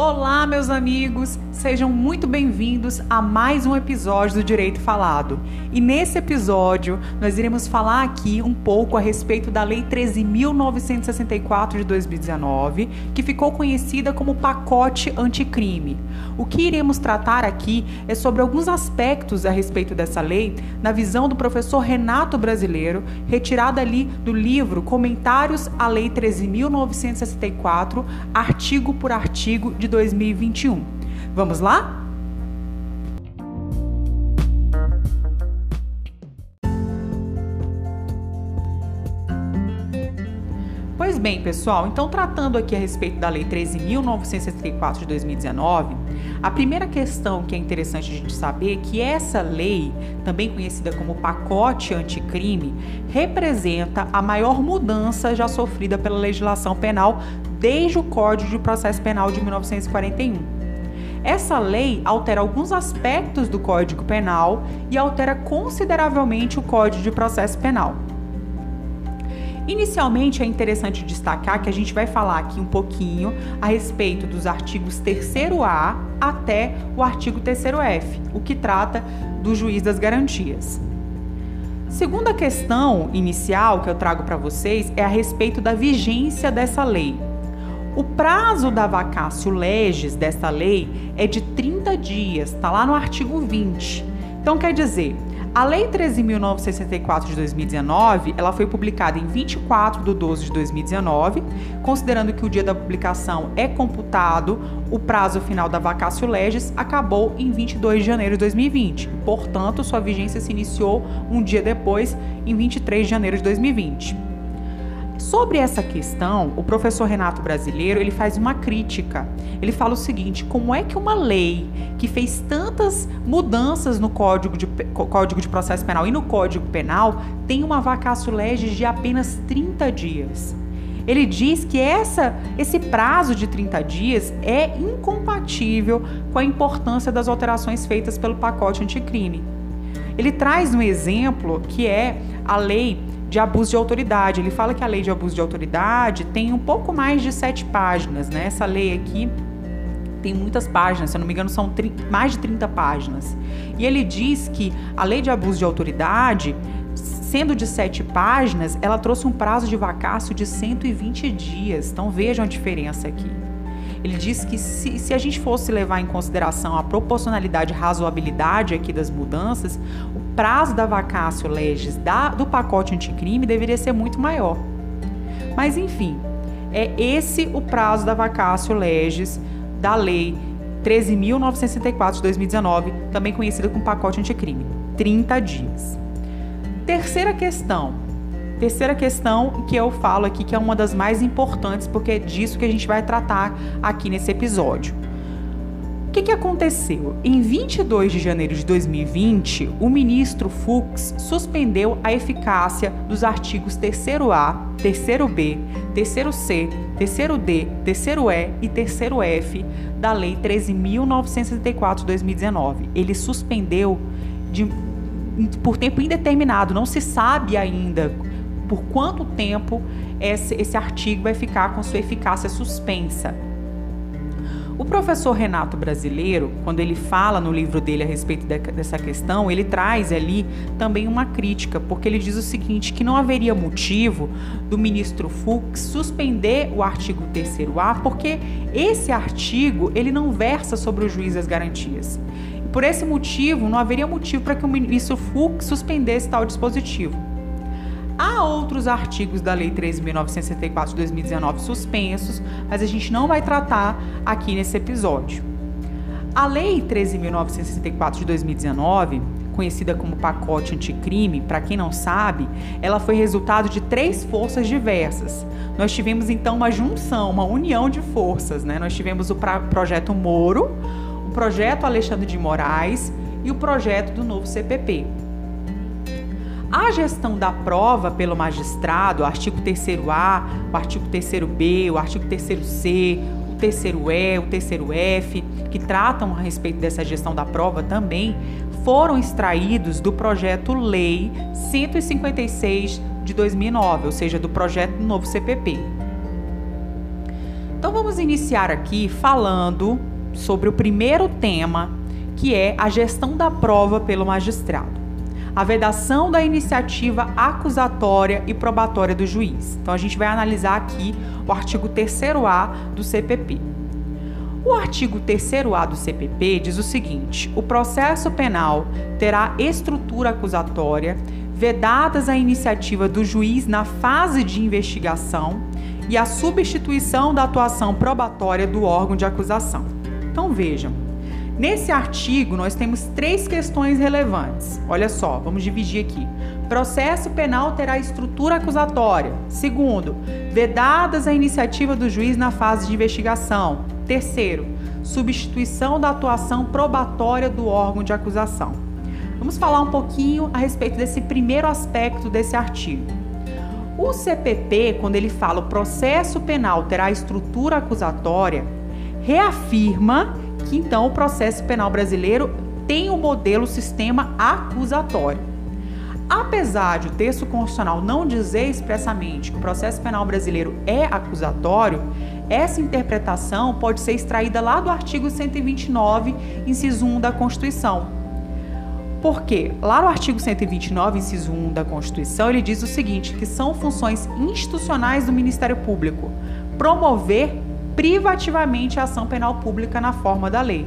Olá, meus amigos, sejam muito bem-vindos a mais um episódio do Direito Falado. E nesse episódio, nós iremos falar aqui um pouco a respeito da Lei 13.964 de 2019, que ficou conhecida como Pacote Anticrime. O que iremos tratar aqui é sobre alguns aspectos a respeito dessa lei, na visão do professor Renato Brasileiro, retirada ali do livro Comentários à Lei 13.964, artigo por artigo de 2021. Vamos lá? Pois bem, pessoal, então tratando aqui a respeito da Lei 13.964 de 2019, a primeira questão que é interessante a gente saber é que essa lei, também conhecida como pacote anticrime, representa a maior mudança já sofrida pela legislação penal desde o Código de Processo Penal de 1941. Essa lei altera alguns aspectos do Código Penal e altera consideravelmente o Código de Processo Penal. Inicialmente é interessante destacar que a gente vai falar aqui um pouquinho a respeito dos artigos 3A até o artigo 3F, o que trata do juiz das garantias. Segunda questão inicial que eu trago para vocês é a respeito da vigência dessa lei. O prazo da vacácio legis desta lei é de 30 dias, está lá no artigo 20. Então, quer dizer, a Lei 13.964 de 2019, ela foi publicada em 24 de 12 de 2019, considerando que o dia da publicação é computado, o prazo final da vacácio legis acabou em 22 de janeiro de 2020. Portanto, sua vigência se iniciou um dia depois, em 23 de janeiro de 2020. Sobre essa questão, o professor Renato Brasileiro ele faz uma crítica. Ele fala o seguinte: como é que uma lei que fez tantas mudanças no Código de, Código de Processo Penal e no Código Penal tem uma vacácio legis de apenas 30 dias? Ele diz que essa, esse prazo de 30 dias é incompatível com a importância das alterações feitas pelo pacote anticrime. Ele traz um exemplo que é a lei de abuso de autoridade. Ele fala que a lei de abuso de autoridade tem um pouco mais de sete páginas, né? Essa lei aqui tem muitas páginas, se eu não me engano, são mais de 30 páginas. E ele diz que a lei de abuso de autoridade, sendo de sete páginas, ela trouxe um prazo de vacácio de 120 dias. Então vejam a diferença aqui. Ele diz que se, se a gente fosse levar em consideração a proporcionalidade e razoabilidade aqui das mudanças, prazo da vacácio legis da, do pacote anticrime deveria ser muito maior. Mas enfim, é esse o prazo da vacácio legis da lei 13.964 de 2019, também conhecida como pacote anticrime, 30 dias. Terceira questão, Terceira questão que eu falo aqui, que é uma das mais importantes, porque é disso que a gente vai tratar aqui nesse episódio. O que, que aconteceu? Em 22 de janeiro de 2020, o ministro Fux suspendeu a eficácia dos artigos 3A, 3B, 3C, 3D, 3E e 3F da Lei 13.964 de 2019. Ele suspendeu de, por tempo indeterminado, não se sabe ainda por quanto tempo esse, esse artigo vai ficar com sua eficácia suspensa. O professor Renato Brasileiro, quando ele fala no livro dele a respeito de, dessa questão, ele traz ali também uma crítica, porque ele diz o seguinte, que não haveria motivo do ministro Fux suspender o artigo 3º-A, porque esse artigo, ele não versa sobre o juiz das garantias. Por esse motivo, não haveria motivo para que o ministro Fux suspendesse tal dispositivo. Há outros artigos da Lei 13.964 de 2019 suspensos, mas a gente não vai tratar aqui nesse episódio. A Lei 13.964 de 2019, conhecida como pacote anticrime, para quem não sabe, ela foi resultado de três forças diversas. Nós tivemos então uma junção, uma união de forças, né? Nós tivemos o projeto Moro, o projeto Alexandre de Moraes e o projeto do novo CPP. A gestão da prova pelo magistrado, o artigo 3A, o artigo 3B, o artigo 3C, o 3E, o 3F, que tratam a respeito dessa gestão da prova também, foram extraídos do projeto Lei 156 de 2009, ou seja, do projeto do novo CPP. Então vamos vamos iniciar aqui falando sobre o primeiro tema, que é a gestão da prova pelo magistrado. A vedação da iniciativa acusatória e probatória do juiz. Então a gente vai analisar aqui o artigo 3A do CPP. O artigo 3A do CPP diz o seguinte: o processo penal terá estrutura acusatória, vedadas a iniciativa do juiz na fase de investigação e a substituição da atuação probatória do órgão de acusação. Então vejam, nesse artigo nós temos três questões relevantes. Olha só, vamos dividir aqui. Processo penal terá estrutura acusatória. Segundo, vedadas a iniciativa do juiz na fase de investigação. Terceiro, substituição da atuação probatória do órgão de acusação. Vamos falar um pouquinho a respeito desse primeiro aspecto desse artigo. O CPP, quando ele fala o processo penal terá estrutura acusatória, reafirma que então o processo penal brasileiro tem o modelo sistema acusatório. Apesar de o texto constitucional não dizer expressamente que o processo penal brasileiro é acusatório, essa interpretação pode ser extraída lá do artigo 129, inciso 1 da Constituição, porque lá no artigo 129, inciso 1 da Constituição, ele diz o seguinte, que são funções institucionais do Ministério Público. Promover privativamente a ação penal pública na forma da lei.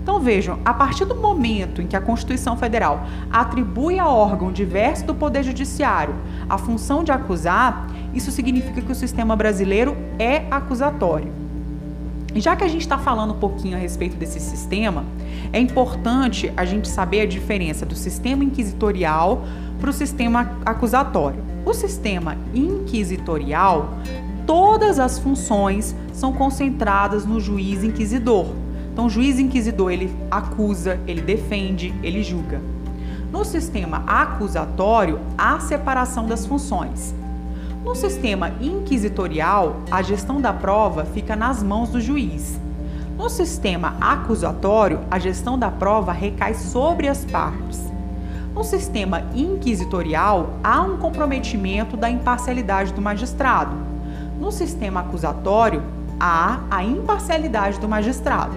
Então vejam, a partir do momento em que a Constituição Federal atribui a órgão diverso do Poder Judiciário a função de acusar, isso significa que o sistema brasileiro é acusatório. Já que a gente está falando um pouquinho a respeito desse sistema, é importante a gente saber a diferença do sistema inquisitorial para o sistema acusatório. O sistema inquisitorial, todas as funções são concentradas no juiz inquisidor. Então, o juiz inquisidor ele acusa, ele defende, ele julga. No sistema acusatório, há separação das funções. No sistema inquisitorial, a gestão da prova fica nas mãos do juiz. No sistema acusatório, a gestão da prova recai sobre as partes. No sistema inquisitorial, há um comprometimento da imparcialidade do magistrado. No sistema acusatório, há a imparcialidade do magistrado.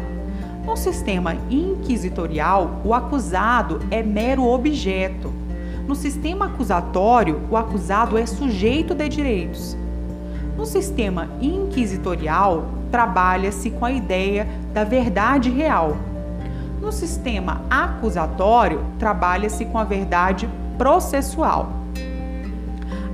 No sistema inquisitorial, o acusado é mero objeto. No sistema acusatório, o acusado é sujeito de direitos. No sistema inquisitorial, trabalha-se com a ideia da verdade real. No sistema acusatório, trabalha-se com a verdade processual.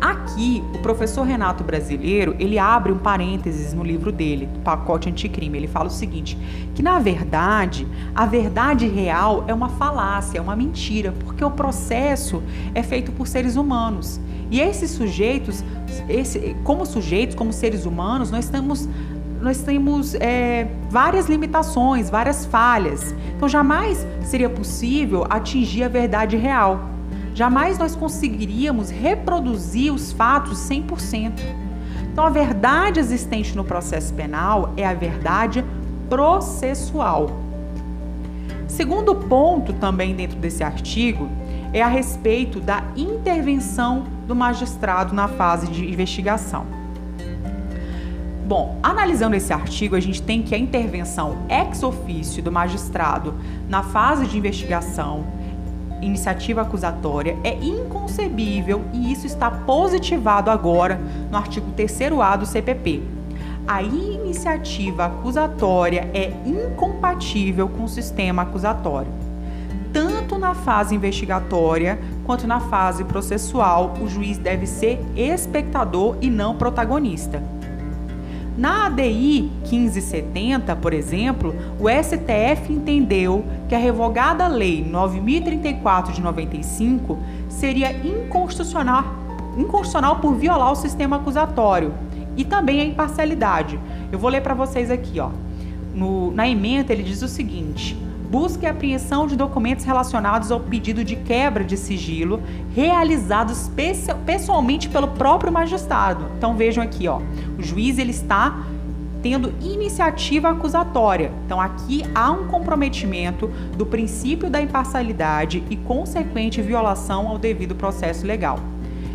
Aqui, o professor Renato Brasileiro, ele abre um parênteses no livro dele, Pacote Anticrime. Ele fala o seguinte, que na verdade, a verdade real é uma falácia, é uma mentira, porque o processo é feito por seres humanos. E esses sujeitos, esse, como sujeitos, como seres humanos, nós estamos nós temos é, várias limitações, várias falhas. Então, jamais seria possível atingir a verdade real. Jamais nós conseguiríamos reproduzir os fatos 100%. Então, a verdade existente no processo penal é a verdade processual. Segundo ponto, também dentro desse artigo, é a respeito da intervenção do magistrado na fase de investigação. Bom, analisando esse artigo, a gente tem que a intervenção ex officio do magistrado na fase de investigação iniciativa acusatória é inconcebível e isso está positivado agora no artigo 3A do CPP. A iniciativa acusatória é incompatível com o sistema acusatório. Tanto na fase investigatória quanto na fase processual, o juiz deve ser espectador e não protagonista. Na ADI 1570, por exemplo, o STF entendeu que a revogada Lei 9034 de 95 seria inconstitucional, inconstitucional por violar o sistema acusatório e também a imparcialidade. Eu vou ler para vocês aqui, ó. No, na emenda ele diz o seguinte: busca e apreensão de documentos relacionados ao pedido de quebra de sigilo realizados pessoalmente pelo próprio magistrado. Então vejam aqui, ó, o juiz ele está tendo iniciativa acusatória. Então aqui há um comprometimento do princípio da imparcialidade e consequente violação ao devido processo legal.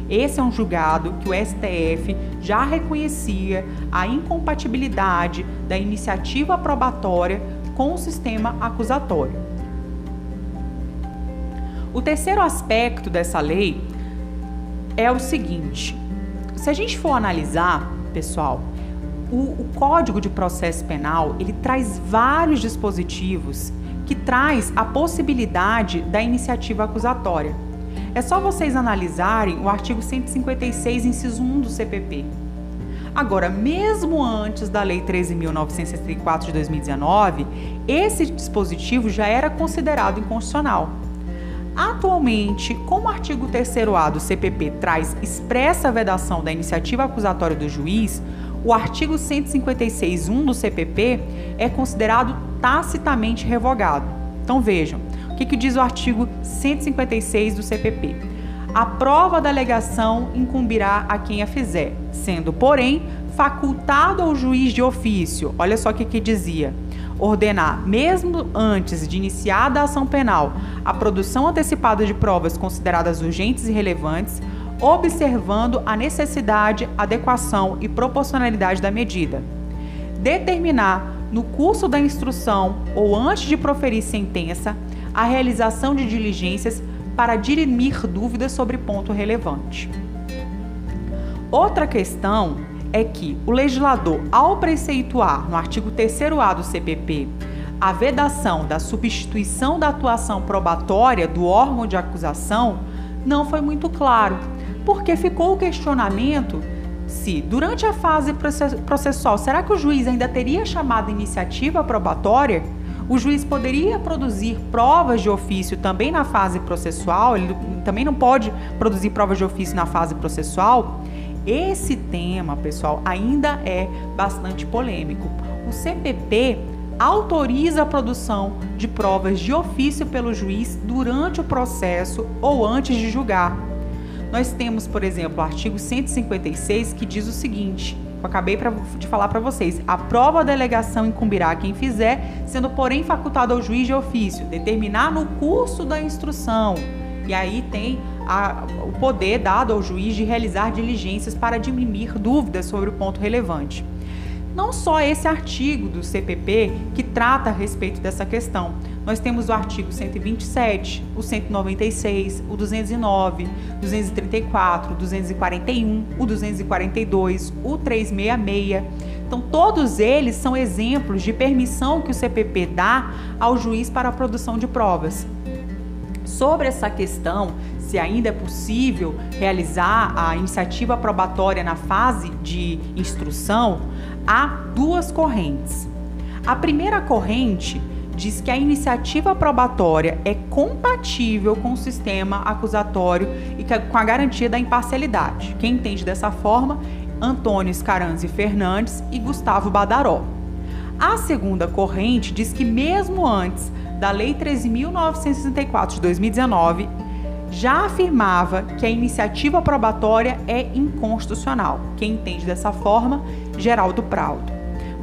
Esse é um julgado que o STF já reconhecia a incompatibilidade da iniciativa probatória com o sistema acusatório. O terceiro aspecto dessa lei é o seguinte: se a gente for analisar, pessoal, o, o, Código de Processo Penal ele traz vários dispositivos que traz a possibilidade da iniciativa acusatória. É só vocês analisarem o artigo 156, inciso 1 do CPP. Agora, mesmo antes da Lei 13.964 de 2019, esse dispositivo já era considerado inconstitucional. Atualmente, como o artigo 3A do CPP traz expressa vedação da iniciativa acusatória do juiz, o artigo 156.1 do CPP é considerado tacitamente revogado. Então vejam, o que, que diz o artigo 156 do CPP? A prova da alegação incumbirá a quem a fizer, sendo, porém, facultado ao juiz de ofício. Olha só o que, que dizia ordenar, mesmo antes de iniciada a ação penal, a produção antecipada de provas consideradas urgentes e relevantes, observando a necessidade, adequação e proporcionalidade da medida. Determinar, no curso da instrução ou antes de proferir sentença, a realização de diligências para dirimir dúvidas sobre ponto relevante. Outra questão é que o legislador, ao preceituar no artigo 3A do CPP a vedação da substituição da atuação probatória do órgão de acusação, não foi muito claro porque ficou o questionamento se, durante a fase processual, será que o juiz ainda teria chamado iniciativa probatória? O juiz poderia produzir provas de ofício também na fase processual? Ele também não pode produzir provas de ofício na fase processual? Esse tema, pessoal, ainda é bastante polêmico. O CPP autoriza a produção de provas de ofício pelo juiz durante o processo ou antes de julgar. Nós temos, por exemplo, o artigo 156 que diz o seguinte: eu acabei pra, de falar para vocês. A prova da delegação incumbirá quem fizer, sendo porém facultado ao juiz de ofício determinar no curso da instrução. E aí tem a, o poder dado ao juiz de realizar diligências para dirimir dúvidas sobre o ponto relevante. Não só esse artigo do CPP que trata a respeito dessa questão, nós temos o artigo 127, o 196, o 209, 234, 241, o 242, o 366. Então, todos eles são exemplos de permissão que o CPP dá ao juiz para a produção de provas. Sobre essa questão, se ainda é possível realizar a iniciativa probatória na fase de instrução, há duas correntes. A primeira corrente diz que a iniciativa probatória é compatível com o sistema acusatório e com a garantia da imparcialidade. Quem entende dessa forma? Antônio Scaranzi Fernandes e Gustavo Badaró. A segunda corrente diz que mesmo antes da Lei 13.964 de 2019, já afirmava que a iniciativa probatória é inconstitucional. Quem entende dessa forma? Geraldo Prado.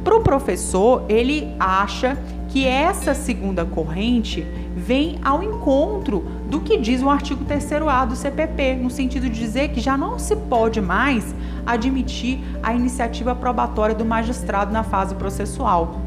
Para o professor, ele acha que essa segunda corrente vem ao encontro do que diz o artigo 3A do CPP, no sentido de dizer que já não se pode mais admitir a iniciativa probatória do magistrado na fase processual.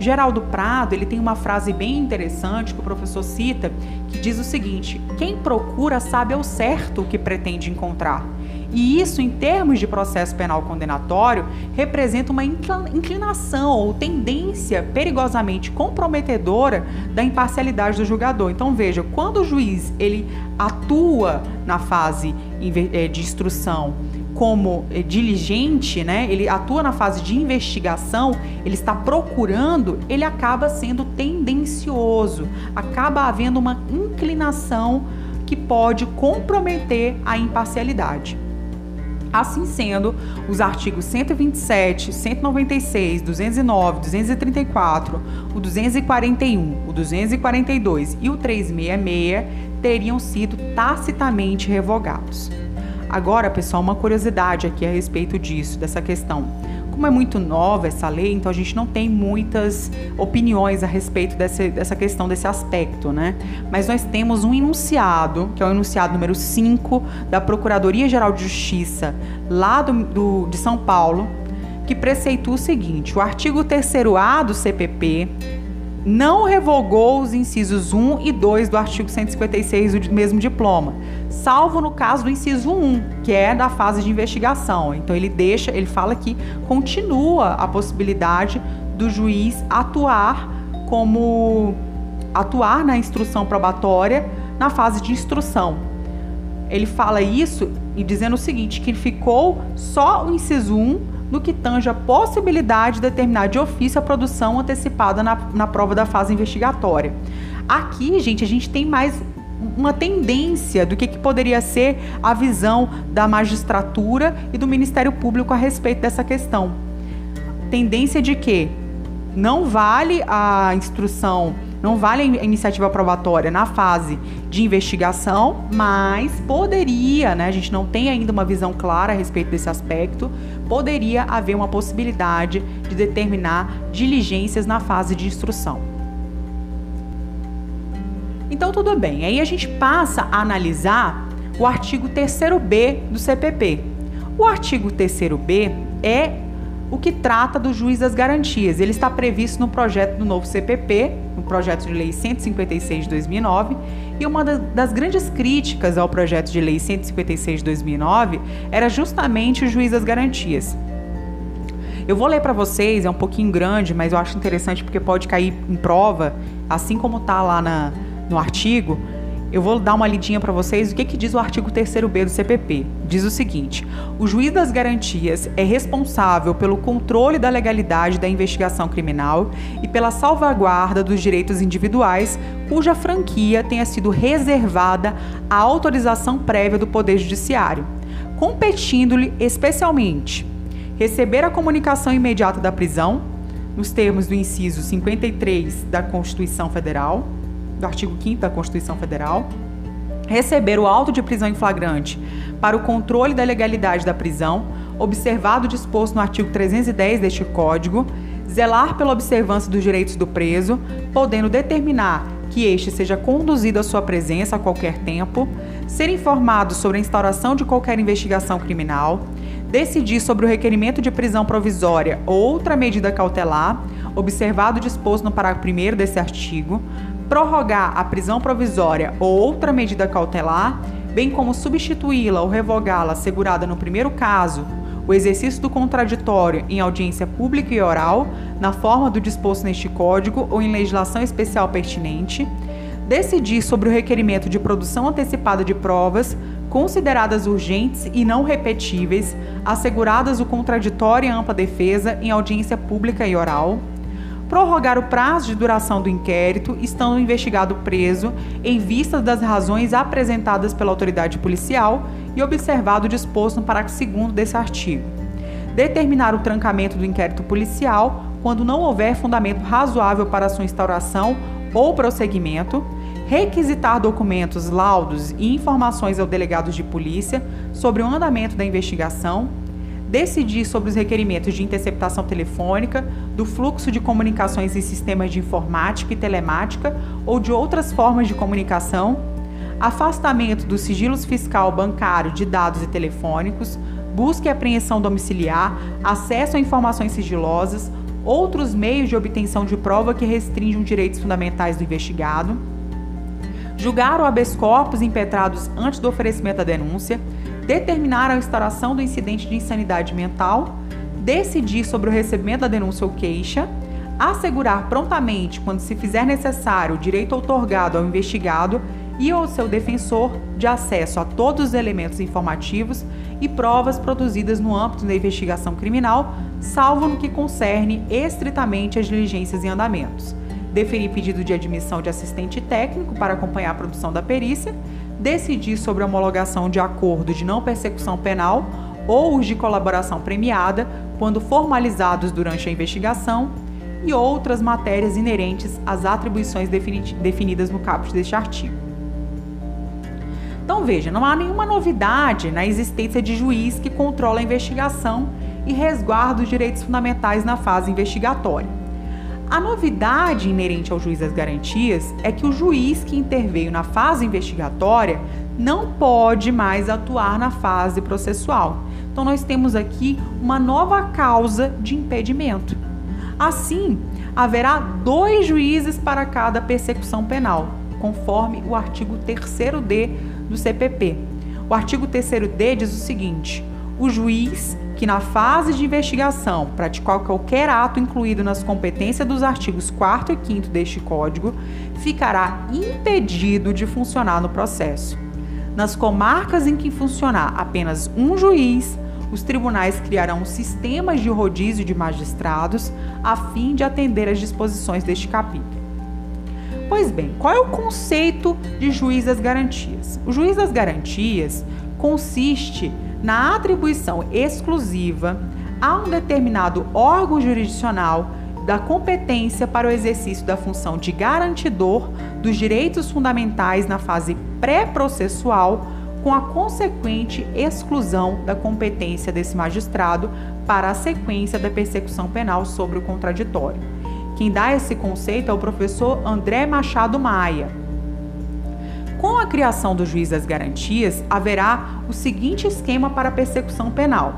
Geraldo Prado, ele tem uma frase bem interessante que o professor cita, que diz o seguinte: quem procura sabe ao certo o que pretende encontrar. E isso, em termos de processo penal condenatório, representa uma inclinação ou tendência perigosamente comprometedora da imparcialidade do julgador. Então, veja, quando o juiz ele atua na fase eh, de instrução como eh, diligente, né? Ele atua na fase de investigação, ele está procurando, ele acaba sendo tendencioso, acaba havendo uma inclinação que pode comprometer a imparcialidade. Assim sendo, os artigos 127, 196, 209, 234, o 241, o 242 e o 366 teriam sido tacitamente revogados. Agora, pessoal, uma curiosidade aqui a respeito disso, dessa questão. Como é muito nova essa lei, então a gente não tem muitas opiniões a respeito dessa, dessa questão, desse aspecto, né? Mas nós temos um enunciado, que é o enunciado número 5 da Procuradoria-Geral de Justiça, lá do, do, de São Paulo, que preceitua o seguinte: o artigo 3A do CPP não revogou os incisos 1 e 2 do artigo 156 do mesmo diploma, salvo no caso do inciso 1, que é da fase de investigação. Então ele deixa, ele fala que continua a possibilidade do juiz atuar como atuar na instrução probatória na fase de instrução. Ele fala isso e dizendo o seguinte, que ficou só o inciso 1 no que tange a possibilidade de determinar de ofício a produção antecipada na, na prova da fase investigatória. Aqui, gente, a gente tem mais uma tendência do que, que poderia ser a visão da magistratura e do Ministério Público a respeito dessa questão. Tendência de que não vale a instrução não vale a iniciativa probatória na fase de investigação, mas poderia, né? A gente não tem ainda uma visão clara a respeito desse aspecto, poderia haver uma possibilidade de determinar diligências na fase de instrução. Então, tudo bem. Aí a gente passa a analisar o artigo 3b do CPP. O artigo 3b é o que trata do juiz das garantias. Ele está previsto no projeto do novo CPP, no projeto de lei 156 de 2009, e uma das grandes críticas ao projeto de lei 156 de 2009 era justamente o juiz das garantias. Eu vou ler para vocês, é um pouquinho grande, mas eu acho interessante porque pode cair em prova, assim como está lá na, no artigo. Eu vou dar uma lidinha para vocês o que, que diz o artigo 3b do CPP. Diz o seguinte: o juiz das garantias é responsável pelo controle da legalidade da investigação criminal e pela salvaguarda dos direitos individuais cuja franquia tenha sido reservada à autorização prévia do Poder Judiciário, competindo-lhe especialmente receber a comunicação imediata da prisão, nos termos do inciso 53 da Constituição Federal do artigo 5 da Constituição Federal, receber o auto de prisão em flagrante para o controle da legalidade da prisão, observado o disposto no artigo 310 deste Código, zelar pela observância dos direitos do preso, podendo determinar que este seja conduzido à sua presença a qualquer tempo, ser informado sobre a instauração de qualquer investigação criminal, decidir sobre o requerimento de prisão provisória ou outra medida cautelar, observado o disposto no parágrafo 1 desse artigo, prorrogar a prisão provisória ou outra medida cautelar, bem como substituí-la ou revogá-la assegurada no primeiro caso, o exercício do contraditório em audiência pública e oral, na forma do disposto neste Código ou em legislação especial pertinente, decidir sobre o requerimento de produção antecipada de provas consideradas urgentes e não repetíveis, asseguradas o contraditório e ampla defesa em audiência pública e oral, prorrogar o prazo de duração do inquérito, estando o investigado preso, em vista das razões apresentadas pela autoridade policial e observado o disposto no parágrafo 2 desse artigo. Determinar o trancamento do inquérito policial quando não houver fundamento razoável para sua instauração ou prosseguimento, requisitar documentos, laudos e informações ao delegado de polícia sobre o andamento da investigação, decidir sobre os requerimentos de interceptação telefônica, do fluxo de comunicações em sistemas de informática e telemática ou de outras formas de comunicação, afastamento dos sigilos fiscal, bancário, de dados e telefônicos, busca e apreensão domiciliar, acesso a informações sigilosas, outros meios de obtenção de prova que restringam direitos fundamentais do investigado, julgar o habeas corpus impetrados antes do oferecimento da denúncia, determinar a instauração do incidente de insanidade mental, decidir sobre o recebimento da denúncia ou queixa, assegurar prontamente, quando se fizer necessário, o direito outorgado ao investigado e ao seu defensor de acesso a todos os elementos informativos e provas produzidas no âmbito da investigação criminal, salvo no que concerne estritamente as diligências e andamentos. Deferir pedido de admissão de assistente técnico para acompanhar a produção da perícia, decidir sobre a homologação de acordo de não persecução penal ou os de colaboração premiada, quando formalizados durante a investigação, e outras matérias inerentes às atribuições definidas no caput deste artigo. Então veja, não há nenhuma novidade na existência de juiz que controla a investigação e resguardo dos direitos fundamentais na fase investigatória. A novidade inerente ao juiz das garantias é que o juiz que interveio na fase investigatória não pode mais atuar na fase processual. Então, nós temos aqui uma nova causa de impedimento. Assim, haverá dois juízes para cada persecução penal, conforme o artigo 3D do CPP. O artigo 3D diz o seguinte: o juiz que na fase de investigação praticar qualquer ato incluído nas competências dos artigos 4 e 5 deste Código ficará impedido de funcionar no processo. Nas comarcas em que funcionar apenas um juiz, os tribunais criarão sistemas de rodízio de magistrados a fim de atender às disposições deste capítulo. Pois bem, qual é o conceito de juiz das garantias? O juiz das garantias consiste na atribuição exclusiva a um determinado órgão jurisdicional da competência para o exercício da função de garantidor dos direitos fundamentais na fase pré-processual, com a consequente exclusão da competência desse magistrado para a sequência da persecução penal sobre o contraditório. Quem dá esse conceito é o professor André Machado Maia. Com a criação do juiz das garantias, haverá o seguinte esquema para a persecução penal.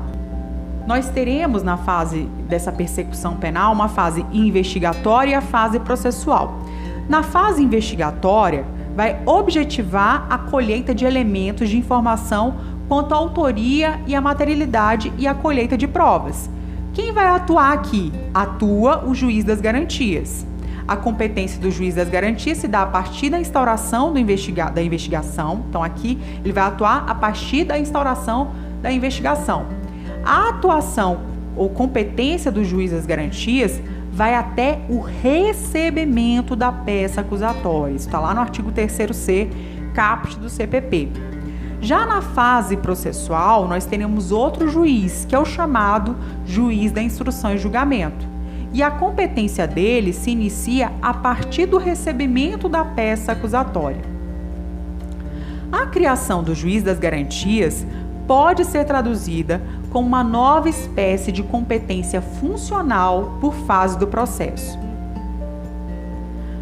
Nós teremos na fase dessa persecução penal uma fase investigatória e a fase processual. Na fase investigatória, vai objetivar a colheita de elementos de informação quanto à autoria e a materialidade e a colheita de provas. Quem vai atuar aqui? Atua o juiz das garantias. A competência do juiz das garantias se dá a partir da instauração investiga da investigação. Então, aqui ele vai atuar a partir da instauração da investigação. A atuação ou competência do juiz das garantias vai até o recebimento da peça acusatória. Isso está lá no artigo 3C, caput do CPP. Já na fase processual, nós teremos outro juiz, que é o chamado juiz da instrução e julgamento. E a competência dele se inicia a partir do recebimento da peça acusatória. A criação do juiz das garantias pode ser traduzida como uma nova espécie de competência funcional por fase do processo.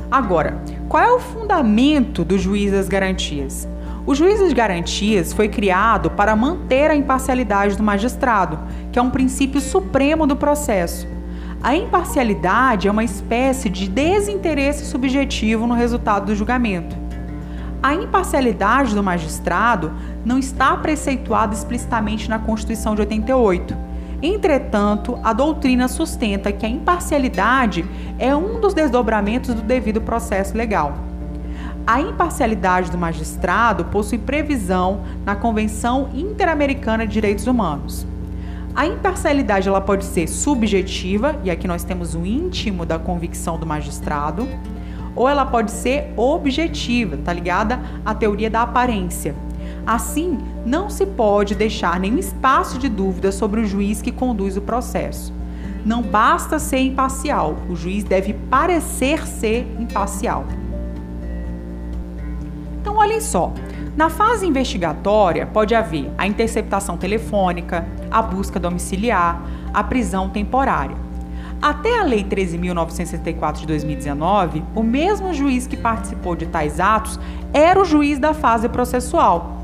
Agora, qual é o fundamento do juiz das garantias? O juiz das garantias foi criado para manter a imparcialidade do magistrado, que é um princípio supremo do processo. A imparcialidade é uma espécie de desinteresse subjetivo no resultado do julgamento. A imparcialidade do magistrado não está preceituada explicitamente na Constituição de 88. Entretanto, a doutrina sustenta que a imparcialidade é um dos desdobramentos do devido processo legal. A imparcialidade do magistrado possui previsão na Convenção Interamericana de Direitos Humanos. A imparcialidade ela pode ser subjetiva, e aqui nós temos o íntimo da convicção do magistrado, ou ela pode ser objetiva, tá ligada à teoria da aparência. Assim, não se pode deixar nenhum espaço de dúvida sobre o juiz que conduz o processo. Não basta ser imparcial, o juiz deve parecer ser imparcial. Então, olhem só. Na fase investigatória, pode haver a interceptação telefônica, a busca domiciliar, a prisão temporária. Até a Lei 13.964 de 2019, o mesmo juiz que participou de tais atos era o juiz da fase processual.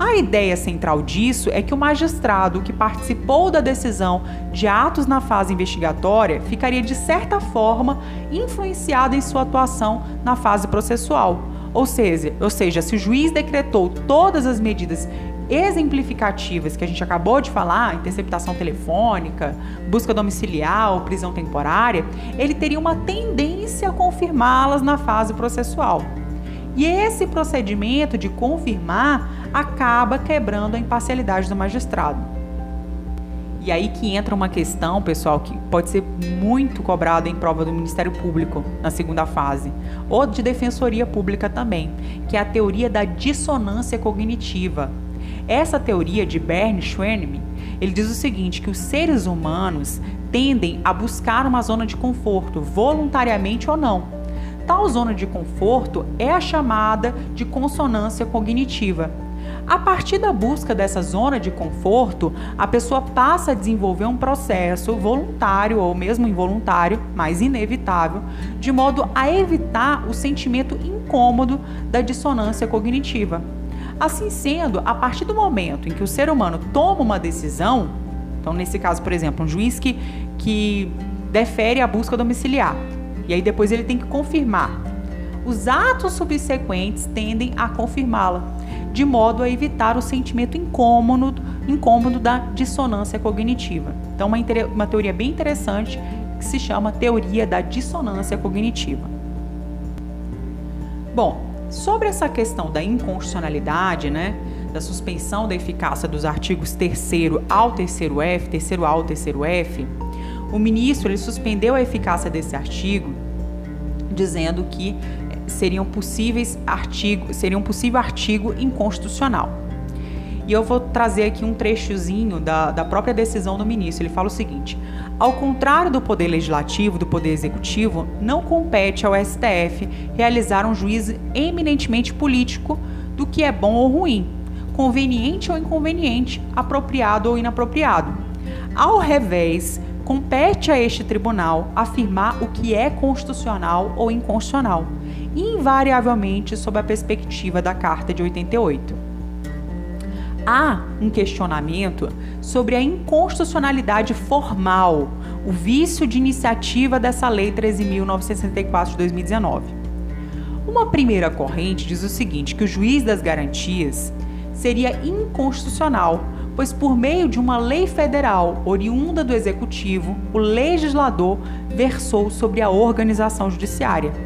A ideia central disso é que o magistrado que participou da decisão de atos na fase investigatória ficaria, de certa forma, influenciado em sua atuação na fase processual. Ou seja, ou seja, se o juiz decretou todas as medidas exemplificativas que a gente acabou de falar, interceptação telefônica, busca domiciliar ou prisão temporária, ele teria uma tendência a confirmá-las na fase processual. E esse procedimento de confirmar acaba quebrando a imparcialidade do magistrado. E aí que entra uma questão, pessoal, que pode ser muito cobrada em prova do Ministério Público na segunda fase, ou de defensoria pública também, que é a teoria da dissonância cognitiva. Essa teoria de Bernd Schwenemann, ele diz o seguinte, que os seres humanos tendem a buscar uma zona de conforto, voluntariamente ou não. Tal zona de conforto é a chamada de consonância cognitiva. A partir da busca dessa zona de conforto, a pessoa passa a desenvolver um processo voluntário ou mesmo involuntário, mas inevitável, de modo a evitar o sentimento incômodo da dissonância cognitiva. Assim sendo, a partir do momento em que o ser humano toma uma decisão, então nesse caso, por exemplo, um juiz que, que defere a busca domiciliar, e aí depois ele tem que confirmar, os atos subsequentes tendem a confirmá-la, de modo a evitar o sentimento incômodo, incômodo da dissonância cognitiva. Então, uma, uma teoria bem interessante que se chama teoria da dissonância cognitiva. Bom, Sobre essa questão da inconstitucionalidade, né, da suspensão da eficácia dos artigos 3 ao 3F, 3A ao 3F, o ministro ele suspendeu a eficácia desse artigo, dizendo que seriam possíveis artigo, seria um possível artigo inconstitucional. E eu vou trazer aqui um trechozinho da, da própria decisão do ministro. Ele fala o seguinte: ao contrário do Poder Legislativo, do Poder Executivo, não compete ao STF realizar um juízo eminentemente político do que é bom ou ruim, conveniente ou inconveniente, apropriado ou inapropriado. Ao revés, compete a este tribunal afirmar o que é constitucional ou inconstitucional, invariavelmente sob a perspectiva da Carta de 88 há um questionamento sobre a inconstitucionalidade formal, o vício de iniciativa dessa Lei 13.964 de 2019. Uma primeira corrente diz o seguinte: que o juiz das garantias seria inconstitucional, pois por meio de uma lei federal oriunda do executivo, o legislador versou sobre a organização judiciária.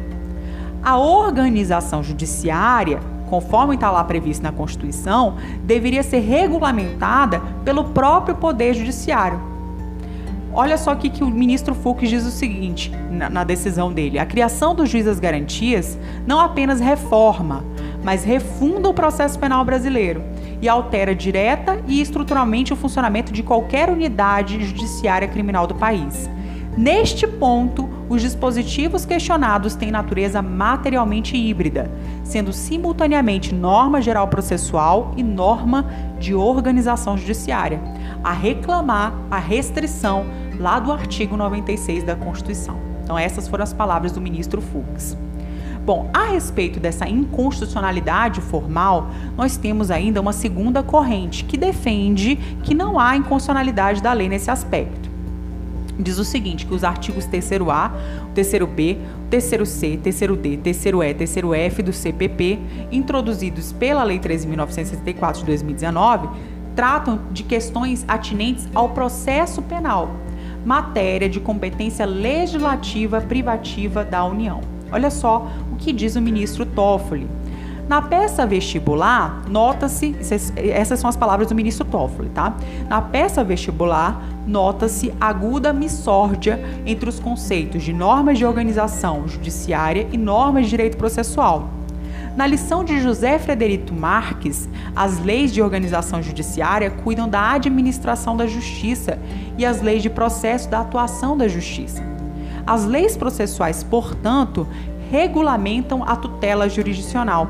A organização judiciária conforme está lá previsto na Constituição, deveria ser regulamentada pelo próprio Poder Judiciário. Olha só aqui que o ministro Fux diz o seguinte na, na decisão dele: a criação do juiz das garantias não apenas reforma, mas refunda o processo penal brasileiro e altera direta e estruturalmente o funcionamento de qualquer unidade judiciária criminal do país. Neste ponto, os dispositivos questionados têm natureza materialmente híbrida, sendo simultaneamente norma geral processual e norma de organização judiciária, a reclamar a restrição lá do artigo 96 da Constituição. Então, essas foram as palavras do ministro Fux. Bom, a respeito dessa inconstitucionalidade formal, nós temos ainda uma segunda corrente que defende que não há inconstitucionalidade da lei nesse aspecto diz o seguinte, que os artigos 3º-A, 3º-B, 3º-C, 3º-D, 3º-E, 3º-F do CPP, introduzidos pela Lei 13.964 de 2019, tratam de questões atinentes ao processo penal, matéria de competência legislativa privativa da União. Olha só o que diz o ministro Toffoli. Na peça vestibular, nota-se, essas são as palavras do ministro Toffoli, tá? Na peça vestibular, nota-se aguda missórdia entre os conceitos de normas de organização judiciária e normas de direito processual. Na lição de José Frederico Marques, as leis de organização judiciária cuidam da administração da justiça e as leis de processo da atuação da justiça. As leis processuais, portanto, regulamentam a tutela jurisdicional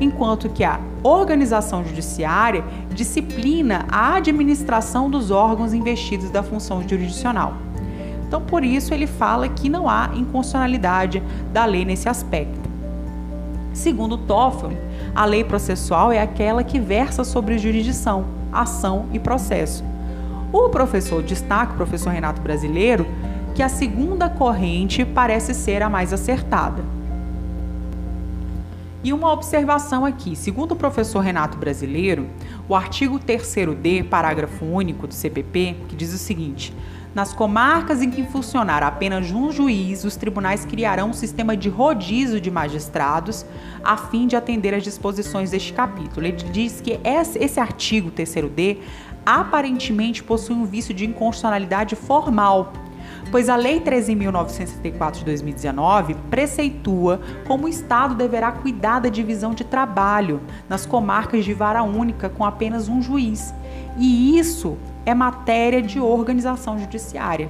enquanto que a organização judiciária disciplina a administração dos órgãos investidos da função jurisdicional. Então, por isso, ele fala que não há inconstitucionalidade da lei nesse aspecto. Segundo Toffoli, a lei processual é aquela que versa sobre jurisdição, ação e processo. O professor destaca, o professor Renato Brasileiro, que a segunda corrente parece ser a mais acertada. E uma observação aqui: segundo o professor Renato Brasileiro, o artigo 3D, parágrafo único do CPP, que diz o seguinte: nas comarcas em que funcionar apenas um juiz, os tribunais criarão um sistema de rodízio de magistrados a fim de atender às disposições deste capítulo. Ele diz que esse artigo 3D aparentemente possui um vício de inconstitucionalidade formal pois a Lei 13.964 de 2019 preceitua como o Estado deverá cuidar da divisão de trabalho nas comarcas de vara única com apenas um juiz. E isso é matéria de organização judiciária.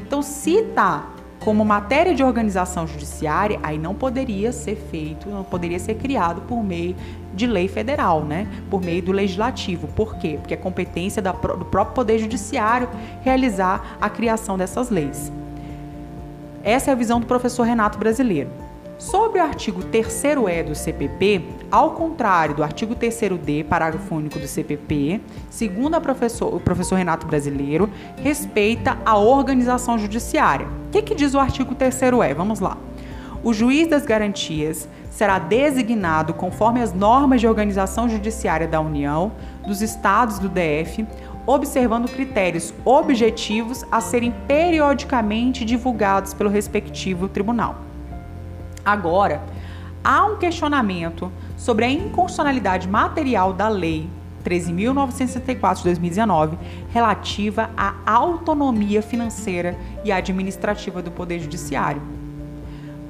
Então, se está como matéria de organização judiciária, aí não poderia ser feito, não poderia ser criado por meio de lei federal, né? Por meio do legislativo. Por quê? Porque é competência do próprio Poder Judiciário realizar a criação dessas leis. Essa é a visão do professor Renato Brasileiro. Sobre o artigo 3e do CPP, ao contrário do artigo 3d, parágrafo único do CPP, segundo professor, o professor Renato Brasileiro, respeita a organização judiciária. O que, que diz o artigo 3e? Vamos lá. O juiz das garantias será designado conforme as normas de organização judiciária da União, dos estados do DF, observando critérios objetivos a serem periodicamente divulgados pelo respectivo tribunal. Agora, há um questionamento sobre a inconstitucionalidade material da Lei 13.964 de 2019, relativa à autonomia financeira e administrativa do Poder Judiciário.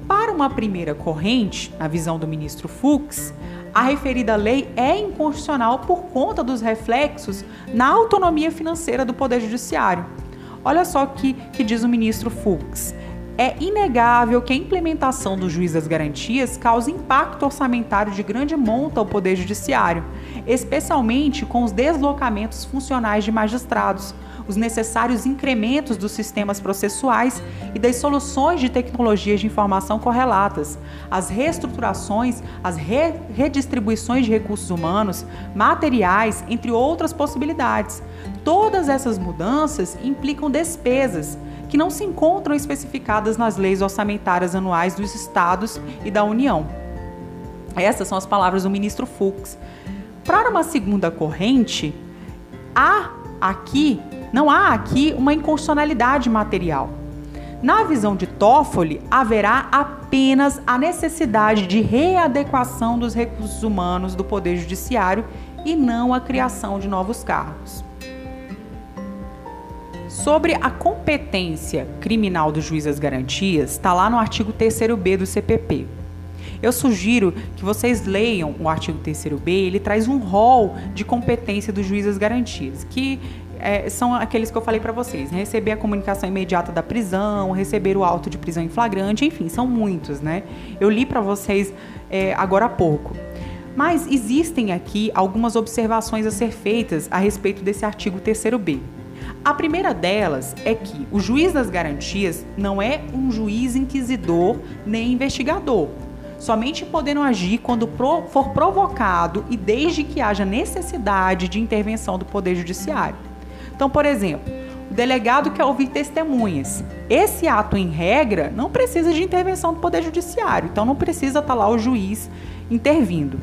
Para uma primeira corrente, na visão do ministro Fux, a referida lei é inconstitucional por conta dos reflexos na autonomia financeira do Poder Judiciário. Olha só o que, que diz o ministro Fux. É inegável que a implementação do juiz das garantias causa impacto orçamentário de grande monta ao Poder Judiciário, especialmente com os deslocamentos funcionais de magistrados, os necessários incrementos dos sistemas processuais e das soluções de tecnologias de informação correlatas, as reestruturações, as re redistribuições de recursos humanos, materiais, entre outras possibilidades. Todas essas mudanças implicam despesas que não se encontram especificadas nas leis orçamentárias anuais dos estados e da União. Essas são as palavras do ministro Fux. Para uma segunda corrente, há aqui, não há aqui uma inconstitucionalidade material. Na visão de Toffoli, haverá apenas a necessidade de readequação dos recursos humanos do Poder Judiciário e não a criação de novos cargos. Sobre a competência criminal do juiz das garantias, está lá no artigo 3b do CPP. Eu sugiro que vocês leiam o artigo 3b, ele traz um rol de competência do juiz das garantias, que é, são aqueles que eu falei para vocês, né? receber a comunicação imediata da prisão, receber o auto de prisão em flagrante, enfim, são muitos, né? Eu li para vocês é, agora há pouco. Mas existem aqui algumas observações a ser feitas a respeito desse artigo 3b. A primeira delas é que o juiz das garantias não é um juiz inquisidor nem investigador, somente podendo agir quando for provocado e desde que haja necessidade de intervenção do Poder Judiciário. Então, por exemplo, o delegado quer ouvir testemunhas. Esse ato, em regra, não precisa de intervenção do Poder Judiciário, então não precisa estar lá o juiz intervindo.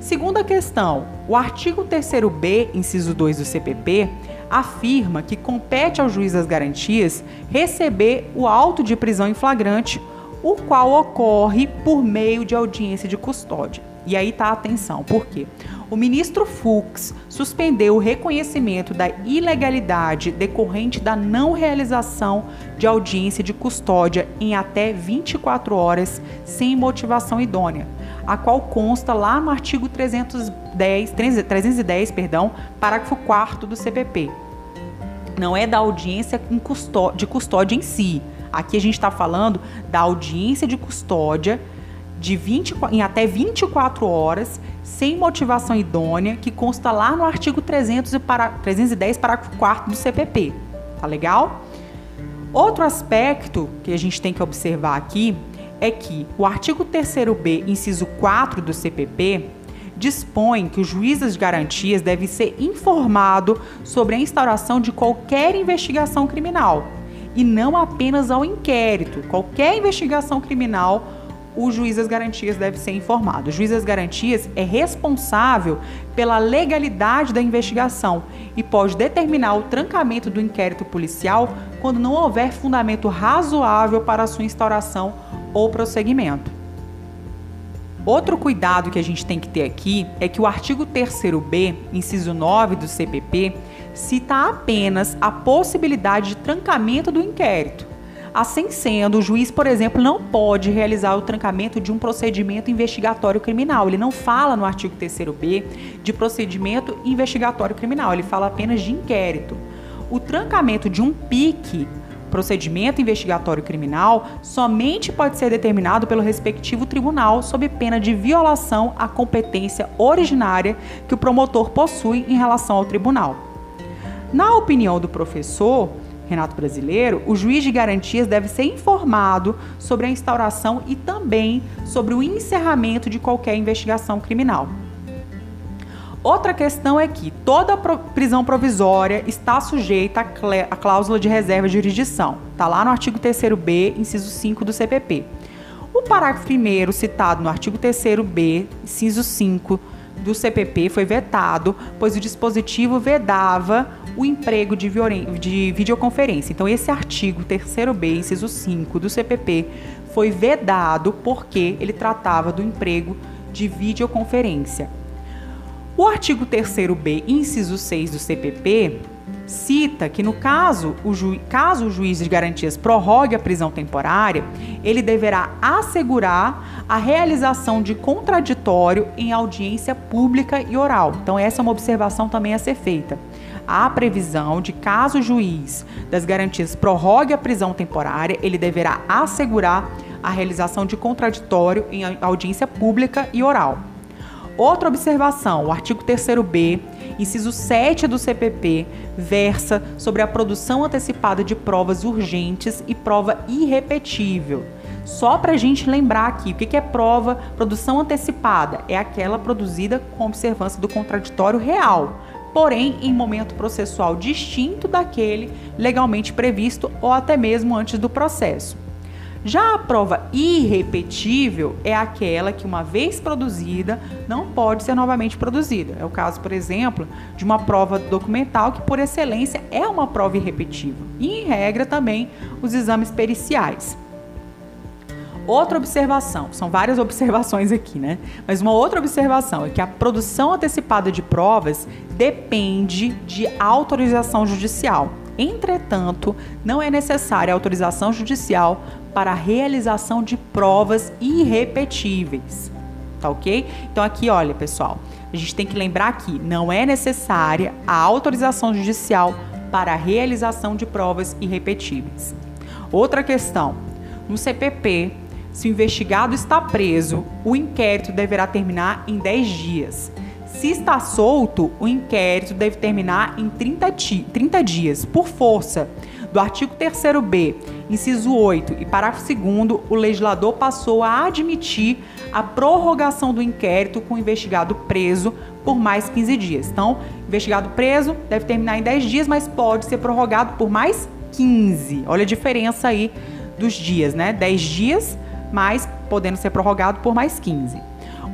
Segunda questão, o artigo 3b, inciso 2 do CPP, afirma que compete ao juiz das garantias receber o auto de prisão em flagrante, o qual ocorre por meio de audiência de custódia. E aí tá a atenção, por quê? O ministro Fux suspendeu o reconhecimento da ilegalidade decorrente da não realização de audiência de custódia em até 24 horas sem motivação idônea, a qual consta lá no artigo 310, 310 perdão, parágrafo 4 do CPP. Não é da audiência de custódia em si. Aqui a gente está falando da audiência de custódia de 20, em até 24 horas, sem motivação idônea, que consta lá no artigo 300 e para, 310, parágrafo 4 do CPP. Tá legal? Outro aspecto que a gente tem que observar aqui é que o artigo 3b, inciso 4 do CPP, dispõe que o juiz das garantias deve ser informado sobre a instauração de qualquer investigação criminal e não apenas ao inquérito. Qualquer investigação criminal, o juiz das garantias deve ser informado. O juiz das garantias é responsável pela legalidade da investigação e pode determinar o trancamento do inquérito policial quando não houver fundamento razoável para sua instauração ou prosseguimento. Outro cuidado que a gente tem que ter aqui é que o artigo 3b, inciso 9 do CPP, cita apenas a possibilidade de trancamento do inquérito. Assim sendo, o juiz, por exemplo, não pode realizar o trancamento de um procedimento investigatório criminal. Ele não fala no artigo 3b de procedimento investigatório criminal, ele fala apenas de inquérito. O trancamento de um PIC procedimento investigatório criminal somente pode ser determinado pelo respectivo tribunal sob pena de violação à competência originária que o promotor possui em relação ao tribunal. Na opinião do professor Renato Brasileiro, o juiz de garantias deve ser informado sobre a instauração e também sobre o encerramento de qualquer investigação criminal. Outra questão é que toda prisão provisória está sujeita à cláusula de reserva de jurisdição. Está lá no artigo 3b, inciso 5 do CPP. O parágrafo 1 citado no artigo 3b, inciso 5 do CPP foi vetado, pois o dispositivo vedava o emprego de, de videoconferência. Então, esse artigo 3b, inciso 5 do CPP foi vedado porque ele tratava do emprego de videoconferência. O artigo 3b, inciso 6 do CPP, cita que no caso o, ju caso o juiz de garantias prorrogue a prisão temporária, ele deverá assegurar a realização de contraditório em audiência pública e oral. Então essa é uma observação também a ser feita. Há previsão de caso o juiz das garantias prorrogue a prisão temporária, ele deverá assegurar a realização de contraditório em audiência pública e oral. Outra observação, o artigo 3b, inciso 7 do CPP, versa sobre a produção antecipada de provas urgentes e prova irrepetível. Só para a gente lembrar aqui, o que é prova produção antecipada? É aquela produzida com observância do contraditório real, porém em momento processual distinto daquele legalmente previsto ou até mesmo antes do processo. Já a prova irrepetível é aquela que, uma vez produzida, não pode ser novamente produzida. É o caso, por exemplo, de uma prova documental que, por excelência, é uma prova irrepetível. E, em regra, também os exames periciais. Outra observação, são várias observações aqui, né? Mas uma outra observação é que a produção antecipada de provas depende de autorização judicial. Entretanto, não é necessária autorização judicial para a realização de provas irrepetíveis. Tá ok? Então, aqui, olha, pessoal, a gente tem que lembrar que não é necessária a autorização judicial para a realização de provas irrepetíveis. Outra questão: no CPP, se o investigado está preso, o inquérito deverá terminar em 10 dias. Se está solto, o inquérito deve terminar em 30, 30 dias, por força do artigo 3b, inciso 8 e parágrafo 2 o legislador passou a admitir a prorrogação do inquérito com o investigado preso por mais 15 dias. Então, investigado preso deve terminar em 10 dias, mas pode ser prorrogado por mais 15. Olha a diferença aí dos dias, né? 10 dias, mas podendo ser prorrogado por mais 15.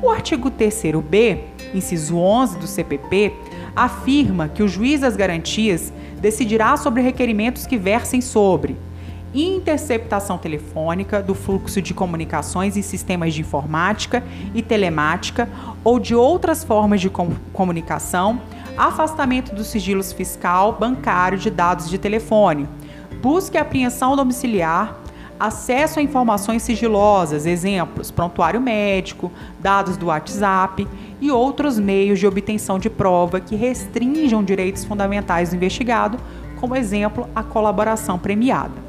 O artigo 3b, inciso 11 do CPP, afirma que o juiz das garantias decidirá sobre requerimentos que versem sobre interceptação telefônica do fluxo de comunicações em sistemas de informática e telemática ou de outras formas de com comunicação, afastamento dos sigilos fiscal, bancário de dados de telefone, busca e apreensão domiciliar, acesso a informações sigilosas, exemplos, prontuário médico, dados do WhatsApp e outros meios de obtenção de prova que restringam direitos fundamentais do investigado, como exemplo, a colaboração premiada.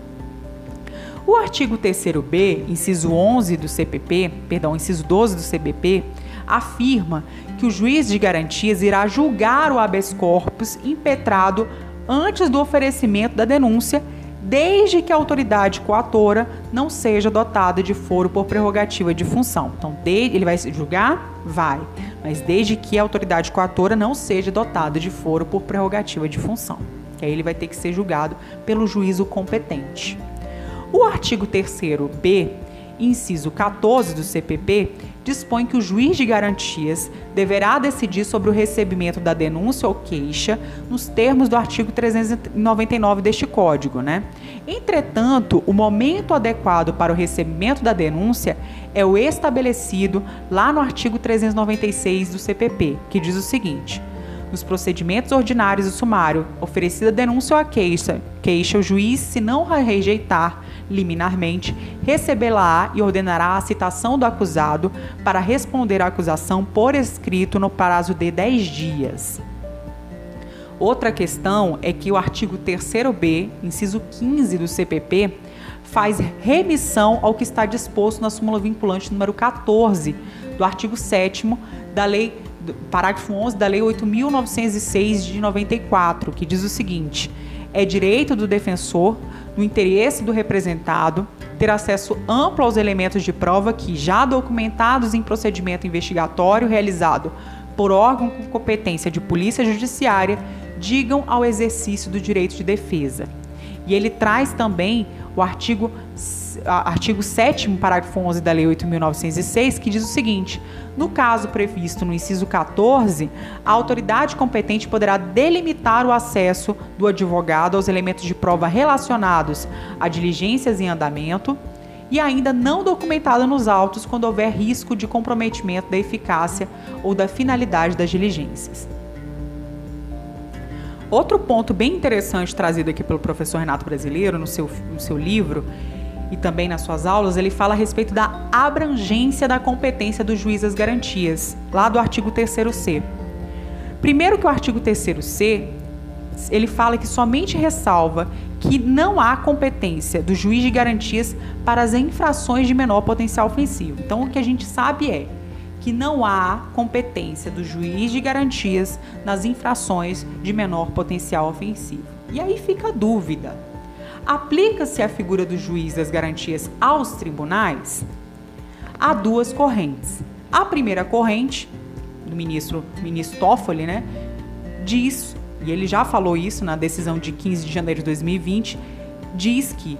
O artigo 3b, inciso 11 do CPP, perdão, inciso 12 do CBP, afirma que o juiz de garantias irá julgar o habeas corpus impetrado antes do oferecimento da denúncia desde que a autoridade coatora não seja dotada de foro por prerrogativa de função. Então, ele vai se julgar? Vai, mas desde que a autoridade coatora não seja dotada de foro por prerrogativa de função. Que aí ele vai ter que ser julgado pelo juízo competente. O artigo 3b, inciso 14 do CPP, dispõe que o juiz de garantias deverá decidir sobre o recebimento da denúncia ou queixa nos termos do artigo 399 deste Código, né? Entretanto, o momento adequado para o recebimento da denúncia é o estabelecido lá no artigo 396 do CPP, que diz o seguinte: nos procedimentos ordinários do sumário, oferecida denúncia ou a queixa, queixa o juiz, se não rejeitar, liminarmente, recebê-la-á e ordenará a citação do acusado para responder à acusação por escrito no prazo de 10 dias. Outra questão é que o artigo 3b, inciso 15 do CPP, faz remissão ao que está disposto na súmula vinculante número 14 do artigo 7 da lei parágrafo 11 da lei 8906 de 94, que diz o seguinte: é direito do defensor, no interesse do representado, ter acesso amplo aos elementos de prova que, já documentados em procedimento investigatório realizado por órgão com competência de polícia judiciária, digam ao exercício do direito de defesa. E ele traz também o artigo, artigo 7 parágrafo 11 da Lei 8.906, que diz o seguinte: no caso previsto no inciso 14, a autoridade competente poderá delimitar o acesso do advogado aos elementos de prova relacionados a diligências em andamento e ainda não documentada nos autos quando houver risco de comprometimento da eficácia ou da finalidade das diligências. Outro ponto bem interessante trazido aqui pelo professor Renato Brasileiro no seu, no seu livro e também nas suas aulas, ele fala a respeito da abrangência da competência do juiz das garantias, lá do artigo 3C. Primeiro que o artigo 3C, ele fala que somente ressalva que não há competência do juiz de garantias para as infrações de menor potencial ofensivo. Então, o que a gente sabe é que não há competência do juiz de garantias nas infrações de menor potencial ofensivo. E aí fica a dúvida: aplica-se a figura do juiz das garantias aos tribunais? Há duas correntes. A primeira corrente, do ministro, ministro Toffoli, né, diz, e ele já falou isso na decisão de 15 de janeiro de 2020, diz que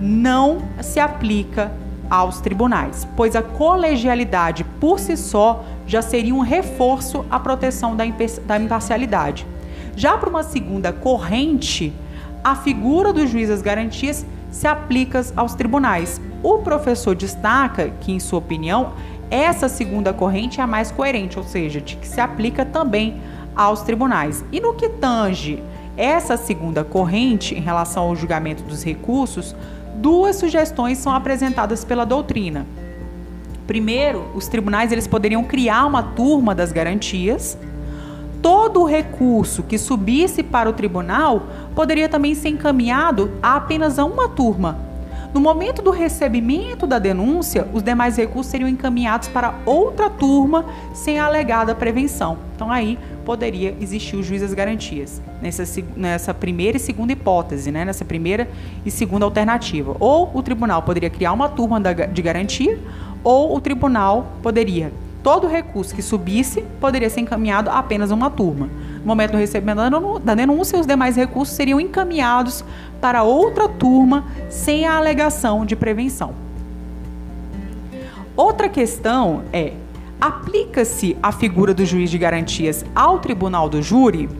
não se aplica aos tribunais, pois a colegialidade por si só já seria um reforço à proteção da, imparcialidade. Já para uma segunda corrente, a figura do juiz das garantias se aplica aos tribunais. O professor destaca que, em sua opinião, essa segunda corrente é a mais coerente, ou seja, de que se aplica também aos tribunais. E no que tange essa segunda corrente em relação ao julgamento dos recursos, duas sugestões são apresentadas pela doutrina. Primeiro, os tribunais eles poderiam criar uma turma das garantias. Todo o recurso que subisse para o tribunal poderia também ser encaminhado a apenas a uma turma. No momento do recebimento da denúncia, os demais recursos seriam encaminhados para outra turma sem a alegada prevenção. Então aí poderia existir o juiz das garantias, nessa, nessa primeira e segunda hipótese, né? nessa primeira e segunda alternativa. Ou o tribunal poderia criar uma turma de garantia, ou o tribunal poderia, todo recurso que subisse, poderia ser encaminhado a apenas uma turma. No momento do recebimento da denúncia, os demais recursos seriam encaminhados para outra turma sem a alegação de prevenção. Outra questão é Aplica-se a figura do juiz de garantias ao tribunal do júri?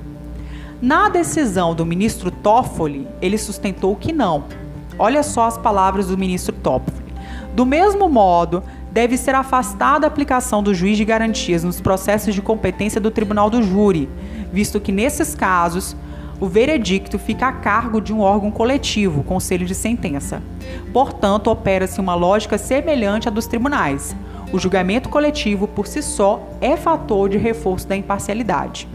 Na decisão do ministro Toffoli, ele sustentou que não. Olha só as palavras do ministro Toffoli. Do mesmo modo, deve ser afastada a aplicação do juiz de garantias nos processos de competência do tribunal do júri, visto que nesses casos o veredicto fica a cargo de um órgão coletivo, conselho de sentença. Portanto, opera-se uma lógica semelhante à dos tribunais o julgamento coletivo por si só é fator de reforço da imparcialidade.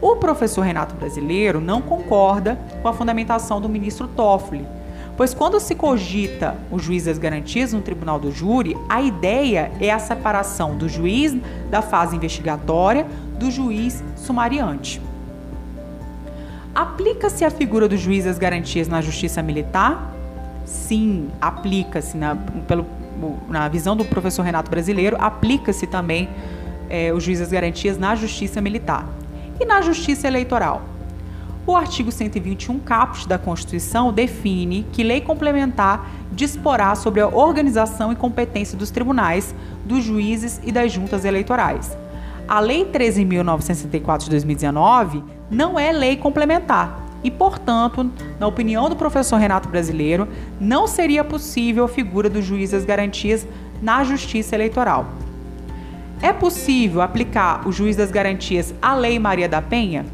O professor Renato Brasileiro não concorda com a fundamentação do ministro Toffoli, pois quando se cogita o juiz das garantias no tribunal do júri, a ideia é a separação do juiz da fase investigatória do juiz sumariante. Aplica-se a figura do juiz das garantias na justiça militar? Sim, aplica-se pelo na visão do professor Renato Brasileiro, aplica-se também é, o juiz das garantias na justiça militar. E na justiça eleitoral? O artigo 121 caput da Constituição define que lei complementar disporá sobre a organização e competência dos tribunais, dos juízes e das juntas eleitorais. A Lei 13.964 de 2019 não é lei complementar, e, portanto, na opinião do professor Renato Brasileiro, não seria possível a figura do juiz das garantias na justiça eleitoral. É possível aplicar o juiz das garantias à Lei Maria da Penha?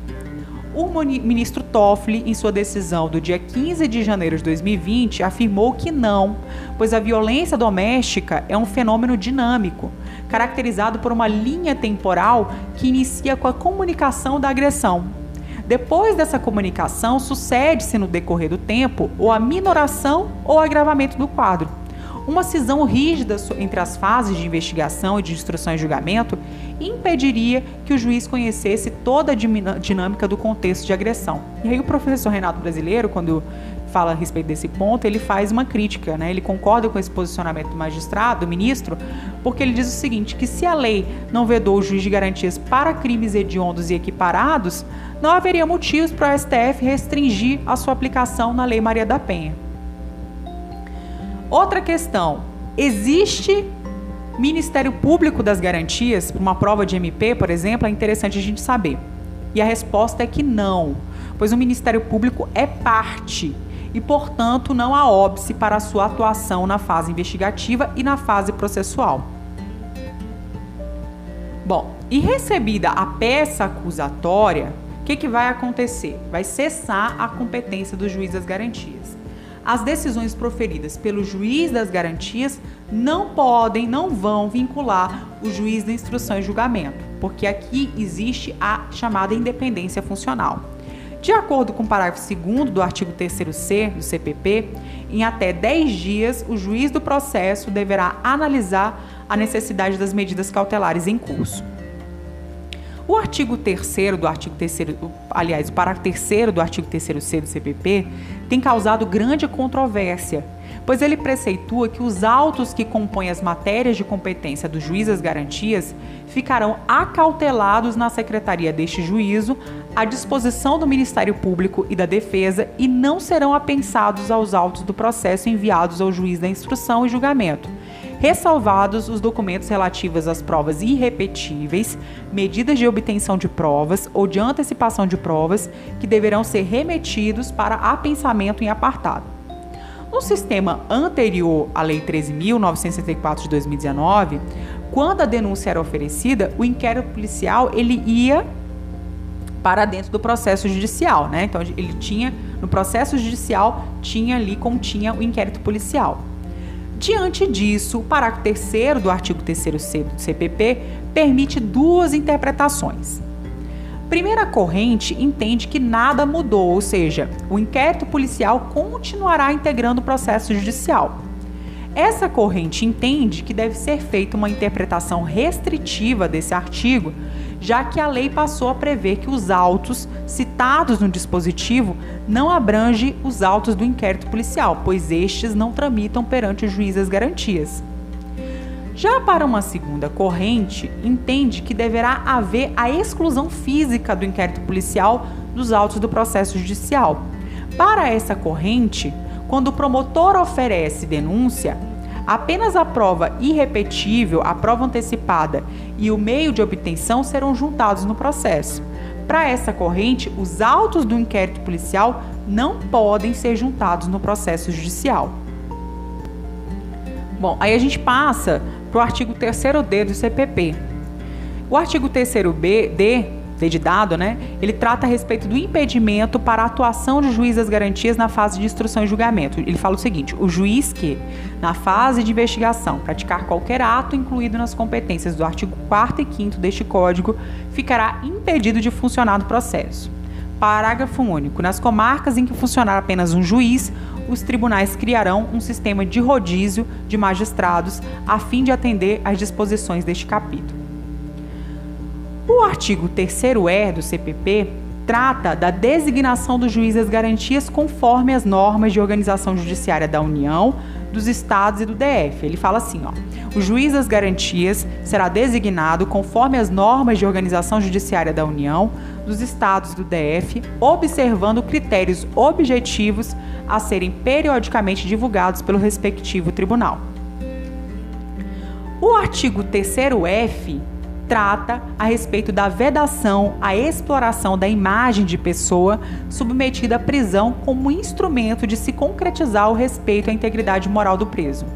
O ministro Toffoli, em sua decisão do dia 15 de janeiro de 2020, afirmou que não, pois a violência doméstica é um fenômeno dinâmico, caracterizado por uma linha temporal que inicia com a comunicação da agressão, Depois dessa comunicação, sucede-se no decorrer do tempo ou a minoração ou agravamento do quadro. Uma cisão rígida entre as fases de investigação e de instrução e julgamento impediria que o juiz conhecesse toda a dinâmica do contexto de agressão. E aí o professor Renato Brasileiro, quando fala a respeito desse ponto, ele faz uma crítica, né? Ele concorda com esse posicionamento do magistrado, do ministro, porque ele diz o seguinte, que se a lei não vedou o juiz de garantias para crimes hediondos e equiparados, não haveria motivos para o STF restringir a sua aplicação na Lei Maria da Penha. Outra questão, existe Ministério Público das Garantias, uma prova de MP, por exemplo, é interessante a gente saber. E a resposta é que não, pois o Ministério Público é parte e, portanto, não há óbice para a sua atuação na fase investigativa e na fase processual. Bom, e recebida a peça acusatória, o que, que vai acontecer? Vai cessar a competência do juiz das garantias. As decisões proferidas pelo juiz das garantias não podem, não vão vincular o juiz da instrução e julgamento, porque aqui existe a chamada independência funcional. De acordo com o parágrafo 2 do artigo 3C do CPP, em até 10 dias, o juiz do processo deverá analisar a necessidade das medidas cautelares em curso. O artigo 3 do artigo 3 aliás, o parágrafo 3 do artigo 3C do CPP tem causado grande controvérsia pois ele preceitua que os autos que compõem as matérias de competência do juiz das garantias ficarão acautelados na secretaria deste juízo, à disposição do Ministério Público e da Defesa e não serão apensados aos autos do processo enviados ao juiz da instrução e julgamento ressalvados os documentos relativos às provas irrepetíveis, medidas de obtenção de provas ou de antecipação de provas que deverão ser remetidos para apensamento em apartado. No sistema anterior à Lei 13.964 de 2019, quando a denúncia era oferecida, o inquérito policial ele ia para dentro do processo judicial, né? Então ele tinha no processo judicial tinha ali continha o inquérito policial. Diante disso, o parágrafo 3 do artigo 3º do CPP permite duas interpretações. Primeira corrente entende que nada mudou, ou seja, o inquérito policial continuará integrando o processo judicial. Essa corrente entende que deve ser feita uma interpretação restritiva desse artigo, já que a lei passou a prever que os autos citados no dispositivo não abrangem os autos do inquérito policial, pois estes não tramitam perante o juiz as garantias. Já para uma segunda corrente, entende que deverá haver a exclusão física do inquérito policial dos autos do processo judicial. Para essa corrente, quando o promotor oferece denúncia, apenas a prova irrepetível, a prova antecipada e o meio de obtenção serão juntados no processo. Para essa corrente, os autos do inquérito policial não podem ser juntados no processo judicial. Bom, aí a gente passa para o artigo 3D do CPP. O artigo 3B, D, D de dado, né? Ele trata a respeito do impedimento para a atuação do juiz das garantias na fase de instrução e julgamento. Ele fala o seguinte: o juiz que, na fase de investigação, praticar qualquer ato incluído nas competências do artigo 4 e 5 deste Código, ficará impedido de funcionar no processo. Parágrafo único. Nas comarcas em que funcionar apenas um juiz, os tribunais criarão um sistema de rodízio de magistrados a fim de atender às disposições deste capítulo. O artigo 3e do CPP trata da designação do juiz das garantias conforme as normas de organização judiciária da União, dos estados e do DF. Ele fala assim, ó: o juiz das garantias será designado conforme as normas de organização judiciária da União, dos estados do DF, observando critérios objetivos a serem periodicamente divulgados pelo respectivo tribunal. O artigo 3F trata a respeito da vedação à exploração da imagem de pessoa submetida à prisão como instrumento de se concretizar o respeito à integridade moral do preso.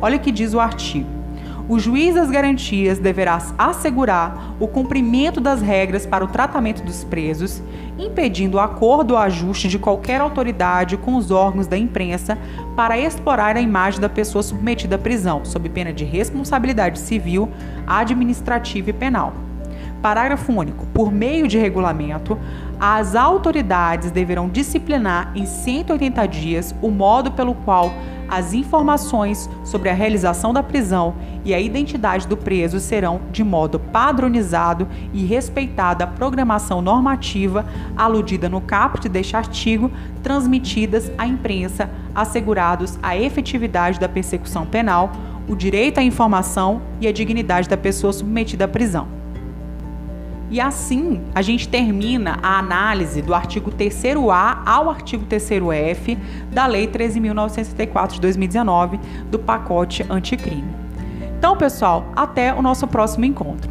Olha o que diz o artigo o juiz das garantias deverá assegurar o cumprimento das regras para o tratamento dos presos, impedindo o acordo ou ajuste de qualquer autoridade com os órgãos da imprensa para explorar a imagem da pessoa submetida à prisão, sob pena de responsabilidade civil, administrativa e penal. Parágrafo único. Por meio de regulamento, as autoridades deverão disciplinar em 180 dias o modo pelo qual as informações sobre a realização da prisão e a identidade do preso serão, de modo padronizado e respeitada a programação normativa aludida no caput deste artigo, transmitidas à imprensa, assegurados a efetividade da persecução penal, o direito à informação e a dignidade da pessoa submetida à prisão. E assim, a gente termina a análise do artigo 3A ao artigo 3F da Lei 13.964 de 2019 do pacote anticrime. Então, pessoal, até o nosso próximo encontro.